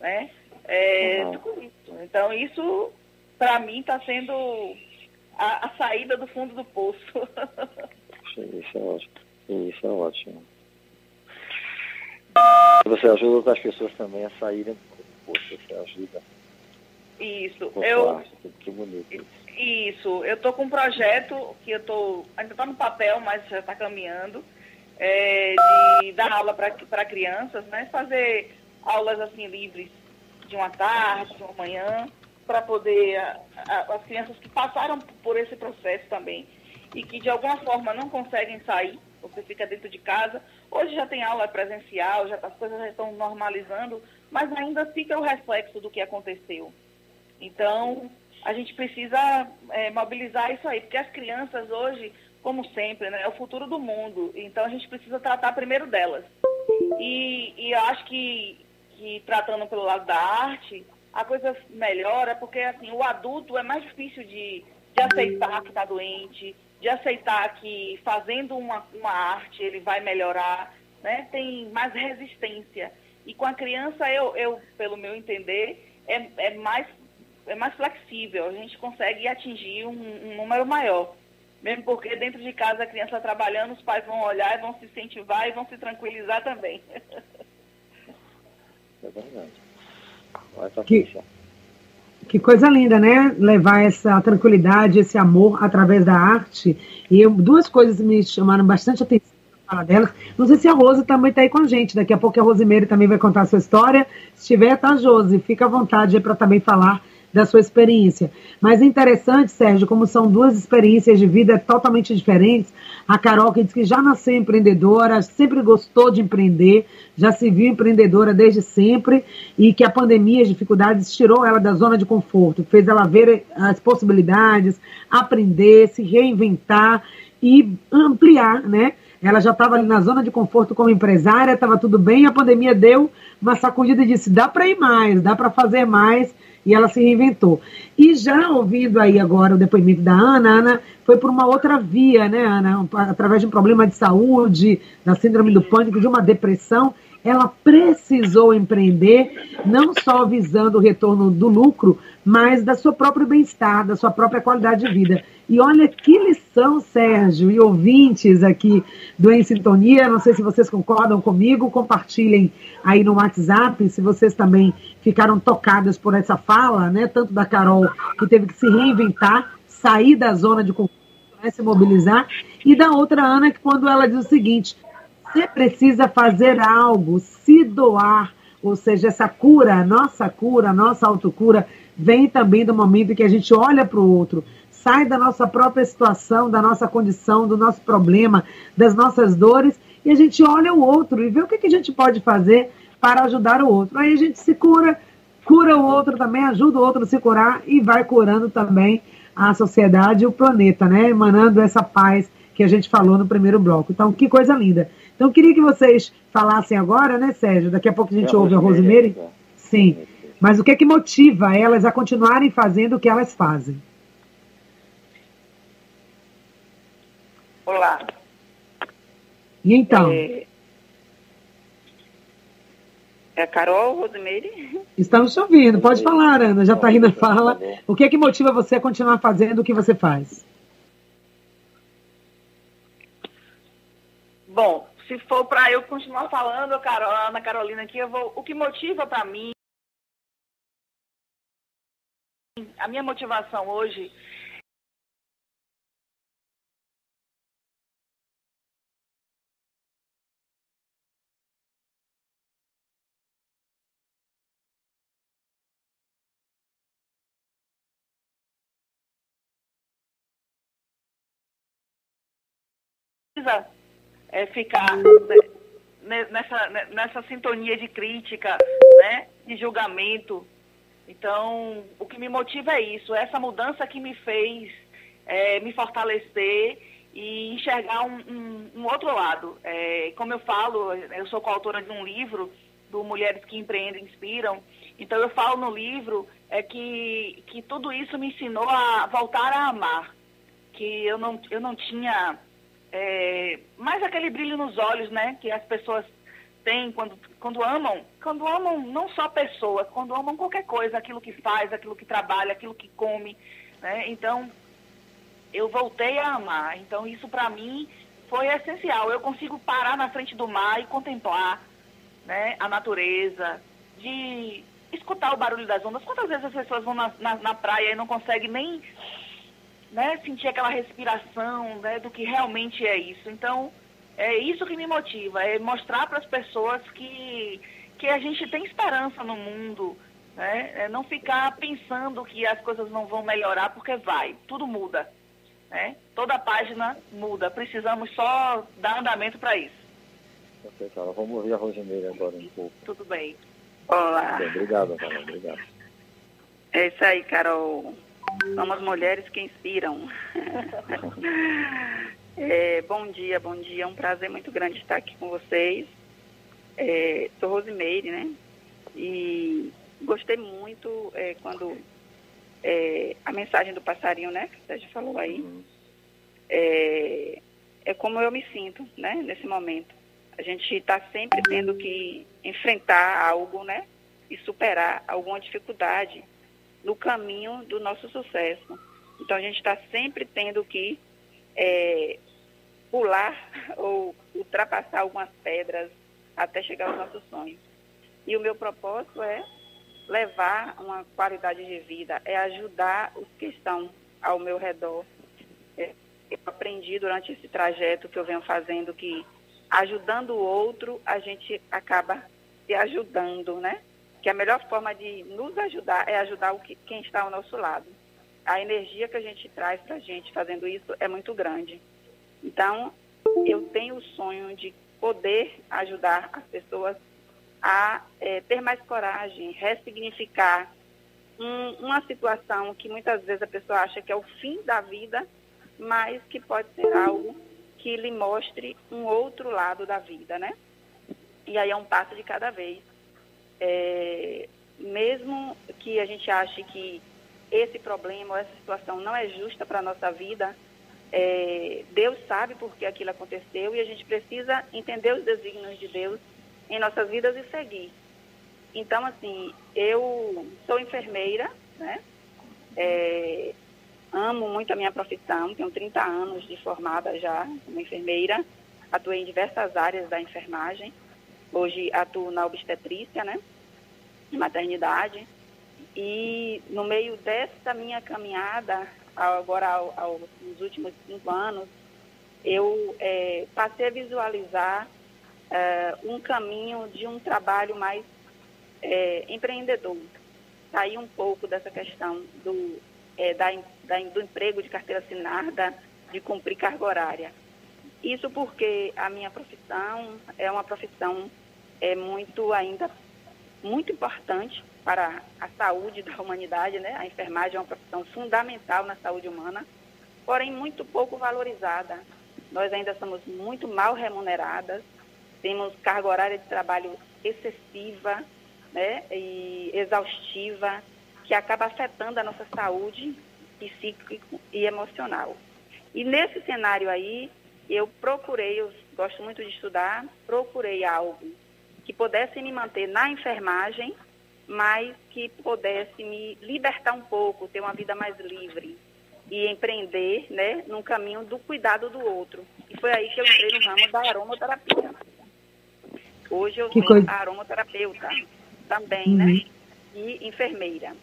né? É, uhum. tudo isso. Então, isso, para mim, está sendo a, a, saída do fundo do poço. isso é ótimo. Isso é ótimo. Você ajuda outras pessoas também a saírem do poço, você ajuda. Isso. Eu, que bonito isso. Isso, eu estou com um projeto que eu tô, ainda está no papel, mas já está caminhando, é, de dar aula para crianças, né? Fazer aulas assim livres de uma tarde, de uma manhã, para poder a, a, as crianças que passaram por esse processo também e que de alguma forma não conseguem sair, você fica dentro de casa. Hoje já tem aula presencial, já as coisas já estão normalizando, mas ainda fica o reflexo do que aconteceu. Então, a gente precisa é, mobilizar isso aí, porque as crianças hoje, como sempre, né, é o futuro do mundo. Então a gente precisa tratar primeiro delas. E, e eu acho que, que tratando pelo lado da arte, a coisa melhora, porque assim, o adulto é mais difícil de, de aceitar que está doente, de aceitar que fazendo uma, uma arte ele vai melhorar, né? tem mais resistência. E com a criança, eu, eu pelo meu entender, é, é mais é mais flexível, a gente consegue atingir um, um número maior. Mesmo porque dentro de casa a criança trabalhando, os pais vão olhar e vão se incentivar e vão se tranquilizar também. É verdade. Vai, que, que coisa linda, né? Levar essa tranquilidade, esse amor através da arte. E eu, duas coisas me chamaram bastante atenção fala delas. Não sei se a Rose também está aí com a gente. Daqui a pouco a Rosimeire também vai contar a sua história. Se tiver, tá, Josi? Fica à vontade para também falar da sua experiência. Mas é interessante, Sérgio, como são duas experiências de vida totalmente diferentes. A Carol, que diz que já nasceu empreendedora, sempre gostou de empreender, já se viu empreendedora desde sempre e que a pandemia, as dificuldades, tirou ela da zona de conforto, fez ela ver as possibilidades, aprender, se reinventar e ampliar, né? Ela já estava ali na zona de conforto como empresária, estava tudo bem, a pandemia deu uma sacudida e disse: dá para ir mais, dá para fazer mais e ela se reinventou. E já ouvindo aí agora o depoimento da Ana, Ana foi por uma outra via, né, Ana? Através de um problema de saúde, da síndrome do pânico, de uma depressão, ela precisou empreender, não só visando o retorno do lucro, mas da sua própria bem-estar, da sua própria qualidade de vida. E olha que lição, Sérgio, e ouvintes aqui do Em Sintonia, não sei se vocês concordam comigo, compartilhem aí no WhatsApp, se vocês também ficaram tocadas por essa fala, né, tanto da Carol, que teve que se reinventar, sair da zona de conforto, né, se mobilizar, e da outra Ana, que quando ela diz o seguinte, você precisa fazer algo, se doar, ou seja, essa cura, nossa cura, nossa autocura, vem também do momento que a gente olha para o outro, sai da nossa própria situação, da nossa condição, do nosso problema, das nossas dores, e a gente olha o outro e vê o que, que a gente pode fazer para ajudar o outro. Aí a gente se cura, cura o outro também, ajuda o outro a se curar e vai curando também a sociedade e o planeta, né? Emanando essa paz que a gente falou no primeiro bloco. Então, que coisa linda. Então, queria que vocês falassem agora, né, Sérgio? Daqui a pouco a gente é ouve a Rosemary. É. Sim. Mas o que é que motiva elas a continuarem fazendo o que elas fazem? Olá. E então? É, é a Carol, Rosemary? Estamos te ouvindo. Pode falar, Ana. Já está aí na fala. O que é que motiva você a continuar fazendo o que você faz? Bom, se for para eu continuar falando, Carol, Ana Carolina aqui, eu vou. O que motiva para mim, a minha motivação hoje é, ficar nessa, nessa sintonia de crítica, né, de julgamento. Então, o que me motiva é isso, essa mudança que me fez é, me fortalecer e enxergar um, um, um outro lado. É, como eu falo, eu sou coautora de um livro do Mulheres que Empreendem Inspiram, então eu falo no livro é que, que tudo isso me ensinou a voltar a amar, que eu não, eu não tinha é, mais aquele brilho nos olhos, né, que as pessoas têm quando, quando amam, quando amam não só pessoas, quando amam qualquer coisa, aquilo que faz, aquilo que trabalha, aquilo que come, né? Então, eu voltei a amar. Então, isso para mim foi essencial. Eu consigo parar na frente do mar e contemplar, né, a natureza, de escutar o barulho das ondas. Quantas vezes as pessoas vão na, na, na praia e não conseguem nem né, sentir aquela respiração né, do que realmente é isso. Então, é isso que me motiva, é mostrar para as pessoas que, que a gente tem esperança no mundo, né? É não ficar pensando que as coisas não vão melhorar, porque vai, tudo muda. Né? Toda página muda, precisamos só dar andamento para isso. Ok, Carol, vamos ouvir a Rosimeire agora um pouco. Tudo bem. Olá. Bem, obrigado, Carol, obrigado. É isso aí, Carol. Somos mulheres que inspiram. é, bom dia, bom dia. É um prazer muito grande estar aqui com vocês. É, sou Rosimeire, né? E gostei muito é, quando é, a mensagem do passarinho, né? Que o Sérgio falou aí. É, é como eu me sinto, né? Nesse momento. A gente está sempre tendo que enfrentar algo, né? E superar alguma dificuldade no caminho do nosso sucesso. Então a gente está sempre tendo que é, pular ou ultrapassar algumas pedras até chegar aos nossos sonhos. E o meu propósito é levar uma qualidade de vida, é ajudar os que estão ao meu redor. É, eu aprendi durante esse trajeto que eu venho fazendo que ajudando o outro, a gente acaba se ajudando, né? Que a melhor forma de nos ajudar é ajudar o que, quem está ao nosso lado. A energia que a gente traz para a gente fazendo isso é muito grande. Então, eu tenho o sonho de poder ajudar as pessoas a é, ter mais coragem, ressignificar um, uma situação que muitas vezes a pessoa acha que é o fim da vida, mas que pode ser algo que lhe mostre um outro lado da vida, né? E aí é um passo de cada vez é, mesmo que a gente ache que esse problema essa situação não é justa para a nossa vida, é, Deus sabe por que aquilo aconteceu e a gente precisa entender os desígnios de Deus em nossas vidas e seguir. Então, assim, eu sou enfermeira, né? É, amo muito a minha profissão, tenho 30 anos de formada já como enfermeira, atuei em diversas áreas da enfermagem. Hoje atuo na obstetrícia, né? Maternidade. E no meio dessa minha caminhada, agora ao, ao, nos últimos cinco anos, eu é, passei a visualizar é, um caminho de um trabalho mais é, empreendedor. Sair um pouco dessa questão do, é, da, da, do emprego de carteira assinada, de cumprir carga horária. Isso porque a minha profissão é uma profissão é muito ainda muito importante para a saúde da humanidade, né? A enfermagem é uma profissão fundamental na saúde humana, porém muito pouco valorizada. Nós ainda somos muito mal remuneradas, temos carga horária de trabalho excessiva, né? E exaustiva, que acaba afetando a nossa saúde psíquica e emocional. E nesse cenário aí, eu procurei, eu gosto muito de estudar, procurei algo que pudesse me manter na enfermagem, mas que pudesse me libertar um pouco, ter uma vida mais livre e empreender, né, num caminho do cuidado do outro. E foi aí que eu entrei no ramo da aromaterapia. Hoje eu que sou coisa... aromaterapeuta também, né, uhum. né, e enfermeira.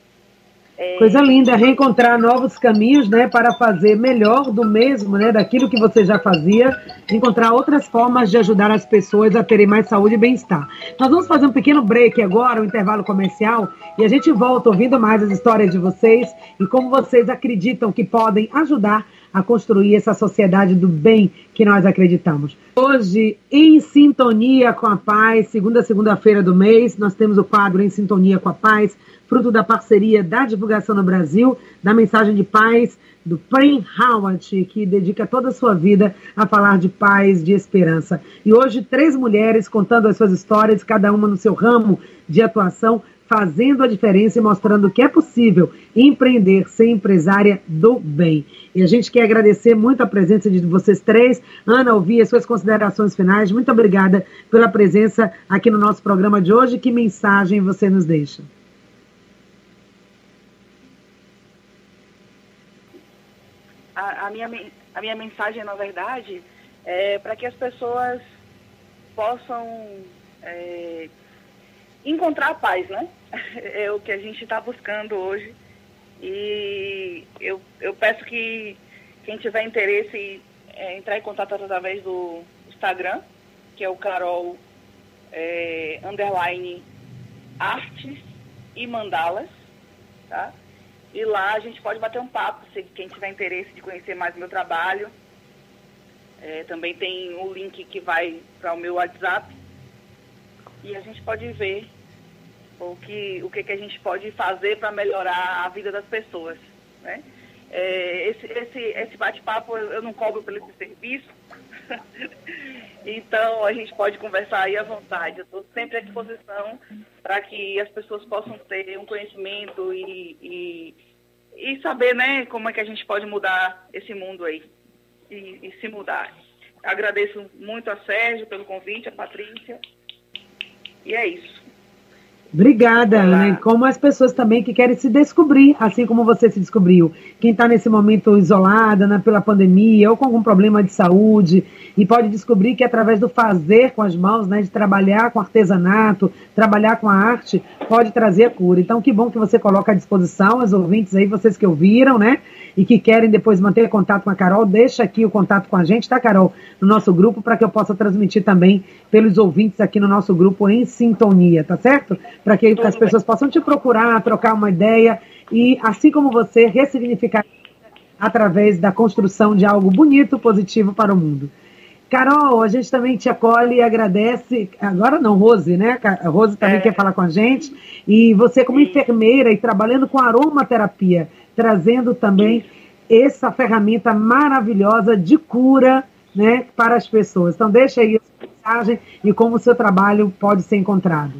É... Coisa linda, reencontrar novos caminhos, né, para fazer melhor do mesmo, né, daquilo que você já fazia, encontrar outras formas de ajudar as pessoas a terem mais saúde e bem-estar. Nós vamos fazer um pequeno break agora, um intervalo comercial, e a gente volta ouvindo mais as histórias de vocês e como vocês acreditam que podem ajudar a construir essa sociedade do bem que nós acreditamos. Hoje, em sintonia com a paz, segunda segunda-feira do mês, nós temos o quadro Em Sintonia com a Paz, fruto da parceria da divulgação no Brasil, da mensagem de paz do Prem Howard, que dedica toda a sua vida a falar de paz, de esperança. E hoje, três mulheres contando as suas histórias, cada uma no seu ramo de atuação, fazendo a diferença e mostrando que é possível empreender, ser empresária do bem. E a gente quer agradecer muito a presença de vocês três. Ana, ouvir as suas considerações finais. Muito obrigada pela presença aqui no nosso programa de hoje. Que mensagem você nos deixa? a, a, minha, a minha mensagem, na verdade, é para que as pessoas possam é, encontrar a paz, né? É o que a gente está buscando hoje. E eu, eu peço que quem tiver interesse é, entrar em contato através do Instagram, que é o Carol é, underline artes e mandalas, tá? E lá a gente pode bater um papo, se quem tiver interesse de conhecer mais o meu trabalho. É, também tem o link que vai para o meu WhatsApp. E a gente pode ver o que, o que, que a gente pode fazer para melhorar a vida das pessoas. Né? É, esse esse, esse bate-papo eu, não cobro pelo esse serviço. então a gente pode conversar aí à vontade. Eu estou sempre à disposição para que as pessoas possam ter um conhecimento e, e, e, saber né, como é que a gente pode mudar esse mundo aí e, e se mudar. Agradeço muito a Sérgio pelo convite, a Patrícia. E é isso. Obrigada, Ana. E como as pessoas também que querem se descobrir, assim como você se descobriu. Quem está nesse momento isolada né, pela pandemia ou com algum problema de saúde e pode descobrir que através do fazer com as mãos, né, de trabalhar com artesanato, trabalhar com a arte, pode trazer a cura. Então, que bom que você coloca à disposição os ouvintes aí, vocês que ouviram, né? E que querem depois manter contato com a Carol, deixa aqui o contato com a gente, tá, Carol? No nosso grupo, para que eu possa transmitir também pelos ouvintes aqui no nosso grupo em sintonia, tá certo? Para que as pessoas possam te procurar, trocar uma ideia e, assim como você, ressignificar através da construção de algo bonito, positivo para o mundo. Carol, a gente também te acolhe e agradece. Agora não, Rose, né? A Rose também é. quer falar com a gente. E você, como Sim. enfermeira e trabalhando com aromaterapia, trazendo também essa ferramenta maravilhosa de cura né, para as pessoas. Então, deixa aí a mensagem e como o seu trabalho pode ser encontrado.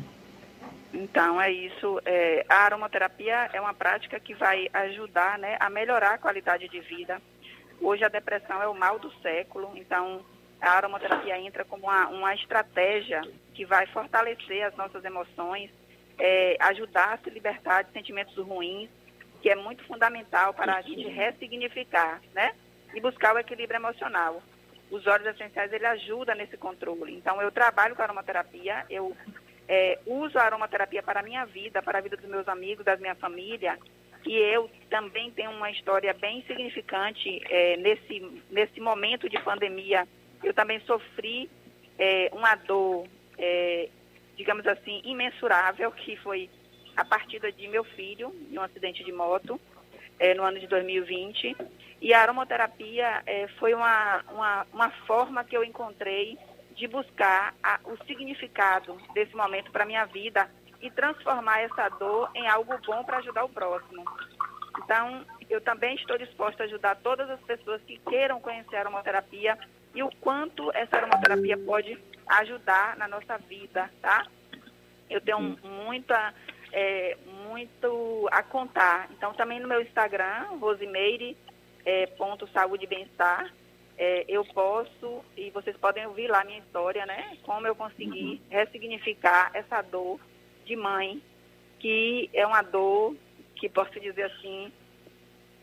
Então, é isso. É, a aromaterapia é uma prática que vai ajudar né, a melhorar a qualidade de vida. Hoje, a depressão é o mal do século, então, a aromaterapia entra como uma, uma estratégia que vai fortalecer as nossas emoções, é, ajudar a se libertar de sentimentos ruins, que é muito fundamental para a gente ressignificar, né? E buscar o equilíbrio emocional. Os óleos essenciais, ele ajuda nesse controle. Então, eu trabalho com aromaterapia, eu é, uso a aromaterapia para a minha vida, para a vida dos meus amigos, da minha família, e eu também tenho uma história bem significante é, nesse, nesse momento de pandemia. Eu também sofri é, uma dor, é, digamos assim, imensurável, que foi a partida de meu filho em um acidente de moto é, no ano de 2020. E a aromaterapia é, foi uma, uma, uma forma que eu encontrei de buscar a, o significado desse momento para a minha vida e transformar essa dor em algo bom para ajudar o próximo. Então, eu também estou disposta a ajudar todas as pessoas que queiram conhecer a aromaterapia e o quanto essa aromaterapia pode ajudar na nossa vida, tá? Eu tenho muita, é, muito a contar. Então, também no meu Instagram, Rosimeire, é, ponto saúde e bem-estar, é, eu posso, e vocês podem ouvir lá minha história, né? Como eu consegui uhum. ressignificar essa dor de mãe, que é uma dor que posso dizer assim,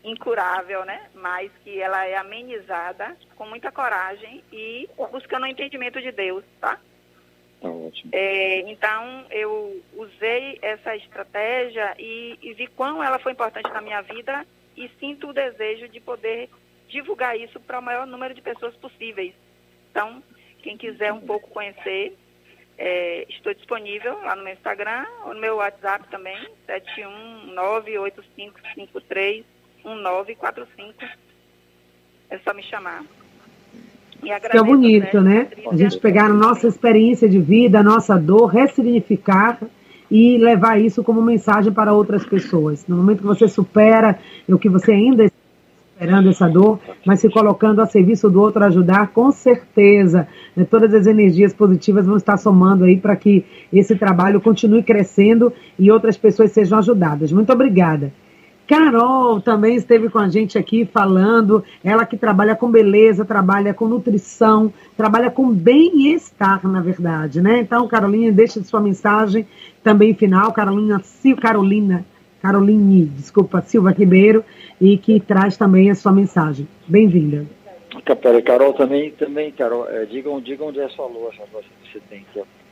incurável, né? Mas que ela é amenizada com muita coragem e buscando o entendimento de Deus, tá? Tá ótimo. É, então, eu usei essa estratégia e, e vi quão ela foi importante na minha vida e sinto o desejo de poder divulgar isso para o maior número de pessoas possíveis. Então, quem quiser um pouco conhecer, é, estou disponível lá no meu Instagram ou no meu WhatsApp também, 71985531945. É só me chamar. E que é bonito, né? A gente pegar a nossa experiência de vida, a nossa dor, ressignificar e levar isso como mensagem para outras pessoas. No momento que você supera o que você ainda está esperando essa dor, mas se colocando a serviço do outro ajudar, com certeza, né, todas as energias positivas vão estar somando aí para que esse trabalho continue crescendo e outras pessoas sejam ajudadas. Muito obrigada. Carol também esteve com a gente aqui falando, ela que trabalha com beleza, trabalha com nutrição, trabalha com bem-estar, na verdade, né? Então, Carolina, deixa sua mensagem também final, Carolina, Carolina, Caroline, desculpa, Silva Ribeiro, e que traz também a sua mensagem. Bem-vinda. Carol, também, também Carol, é, diga, diga onde é a sua loja que você tem que alimentar.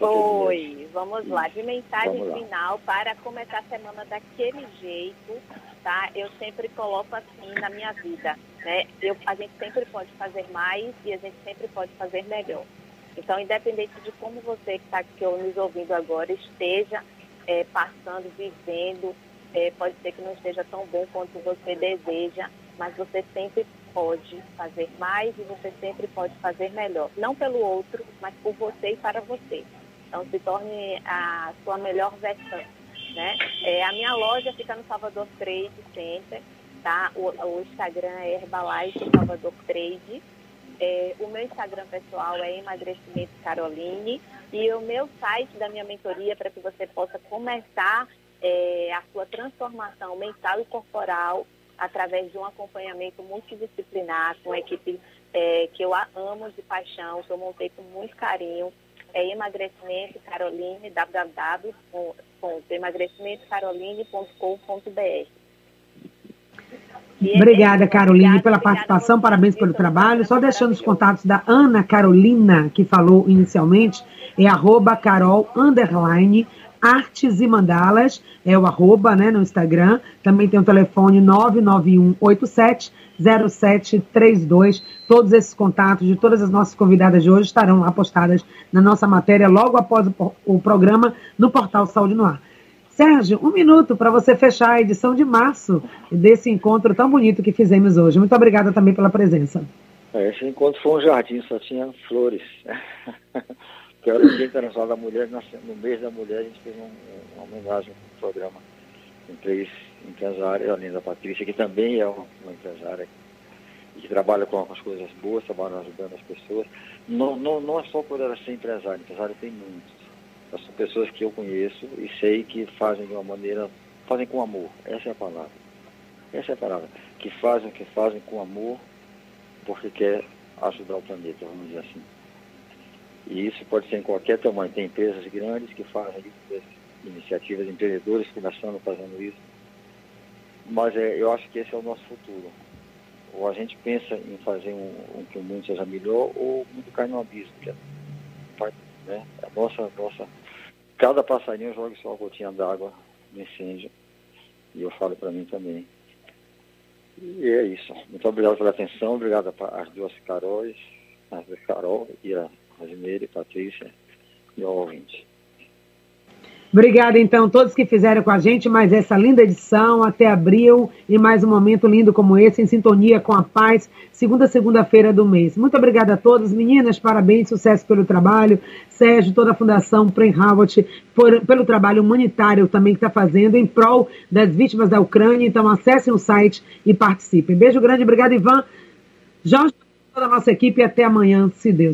Oi, vamos lá. De mensagem final para começar a semana daquele jeito, tá? Eu sempre coloco assim na minha vida, né? Eu, a gente sempre pode fazer mais e a gente sempre pode fazer melhor. Então, independente de como você que está aqui nos ouvindo agora esteja é, passando, vivendo, é, pode ser que não esteja tão bom quanto você deseja, mas você sempre pode fazer mais e você sempre pode fazer melhor. Não pelo outro, mas por você e para você. Então, se torne a sua melhor versão. Né? É, a minha loja fica no Salvador Trade Center, tá? O, o Instagram é Herbalife Salvador Trade. É, o meu Instagram pessoal é Emagrecimento Caroline. E o meu site da minha mentoria, para que você possa começar é, a sua transformação mental e corporal através de um acompanhamento multidisciplinar com uma equipe é, que eu amo de paixão, que eu montei com muito carinho. É emagrecimento Caroline, www.emagrecimentocaroline.com.br. Obrigada, Caroline, pela participação, parabéns pelo trabalho. Só deixando os contatos da Ana Carolina, que falou inicialmente, é arroba carol, underline, Artes e Mandalas, é o arroba, né, no Instagram. Também tem o telefone 99187 0732. Todos esses contatos de todas as nossas convidadas de hoje estarão lá postadas na nossa matéria logo após o, o programa no portal Saúde no Ar. Sérgio, um minuto para você fechar a edição de março desse encontro tão bonito que fizemos hoje. Muito obrigada também pela presença. É, esse encontro foi um jardim, só tinha flores. que era o Dia Internacional da Mulher, no mês da mulher a gente fez um, uma homenagem no programa com três empresárias, além da Patrícia, que também é uma, uma empresária que trabalha com as coisas boas, trabalha ajudando as pessoas. Não, não, não é só por ela ser empresária, empresária tem muitos. São pessoas que eu conheço e sei que fazem de uma maneira, fazem com amor, essa é a palavra. Essa é a palavra. Que fazem, que fazem com amor, porque quer ajudar o planeta, vamos dizer assim. E isso pode ser em qualquer tamanho. Tem empresas grandes que fazem iniciativas empreendedoras começando fazendo isso. Mas é, eu acho que esse é o nosso futuro. Ou a gente pensa em fazer um, um que o mundo seja melhor, ou o mundo cai no abismo. Que é, né? A nossa, nossa, cada passarinho joga só uma gotinha d'água no incêndio. E eu falo para mim também. E é isso. Muito obrigado pela atenção, obrigado às duas Caróis, a Carol e a Rosimeire, Patrícia e ouvinte. Obrigada, então, todos que fizeram com a gente mais essa linda edição até abril e mais um momento lindo como esse, em sintonia com a paz, segunda segunda-feira do mês. Muito obrigada a todos. Meninas, parabéns, sucesso pelo trabalho. Sérgio, toda a Fundação Prem Howard, pelo trabalho humanitário também que está fazendo em prol das vítimas da Ucrânia. Então, acessem o site e participem. Beijo grande, obrigado, Ivan. Jorge, toda a nossa equipe, e até amanhã, se Deus.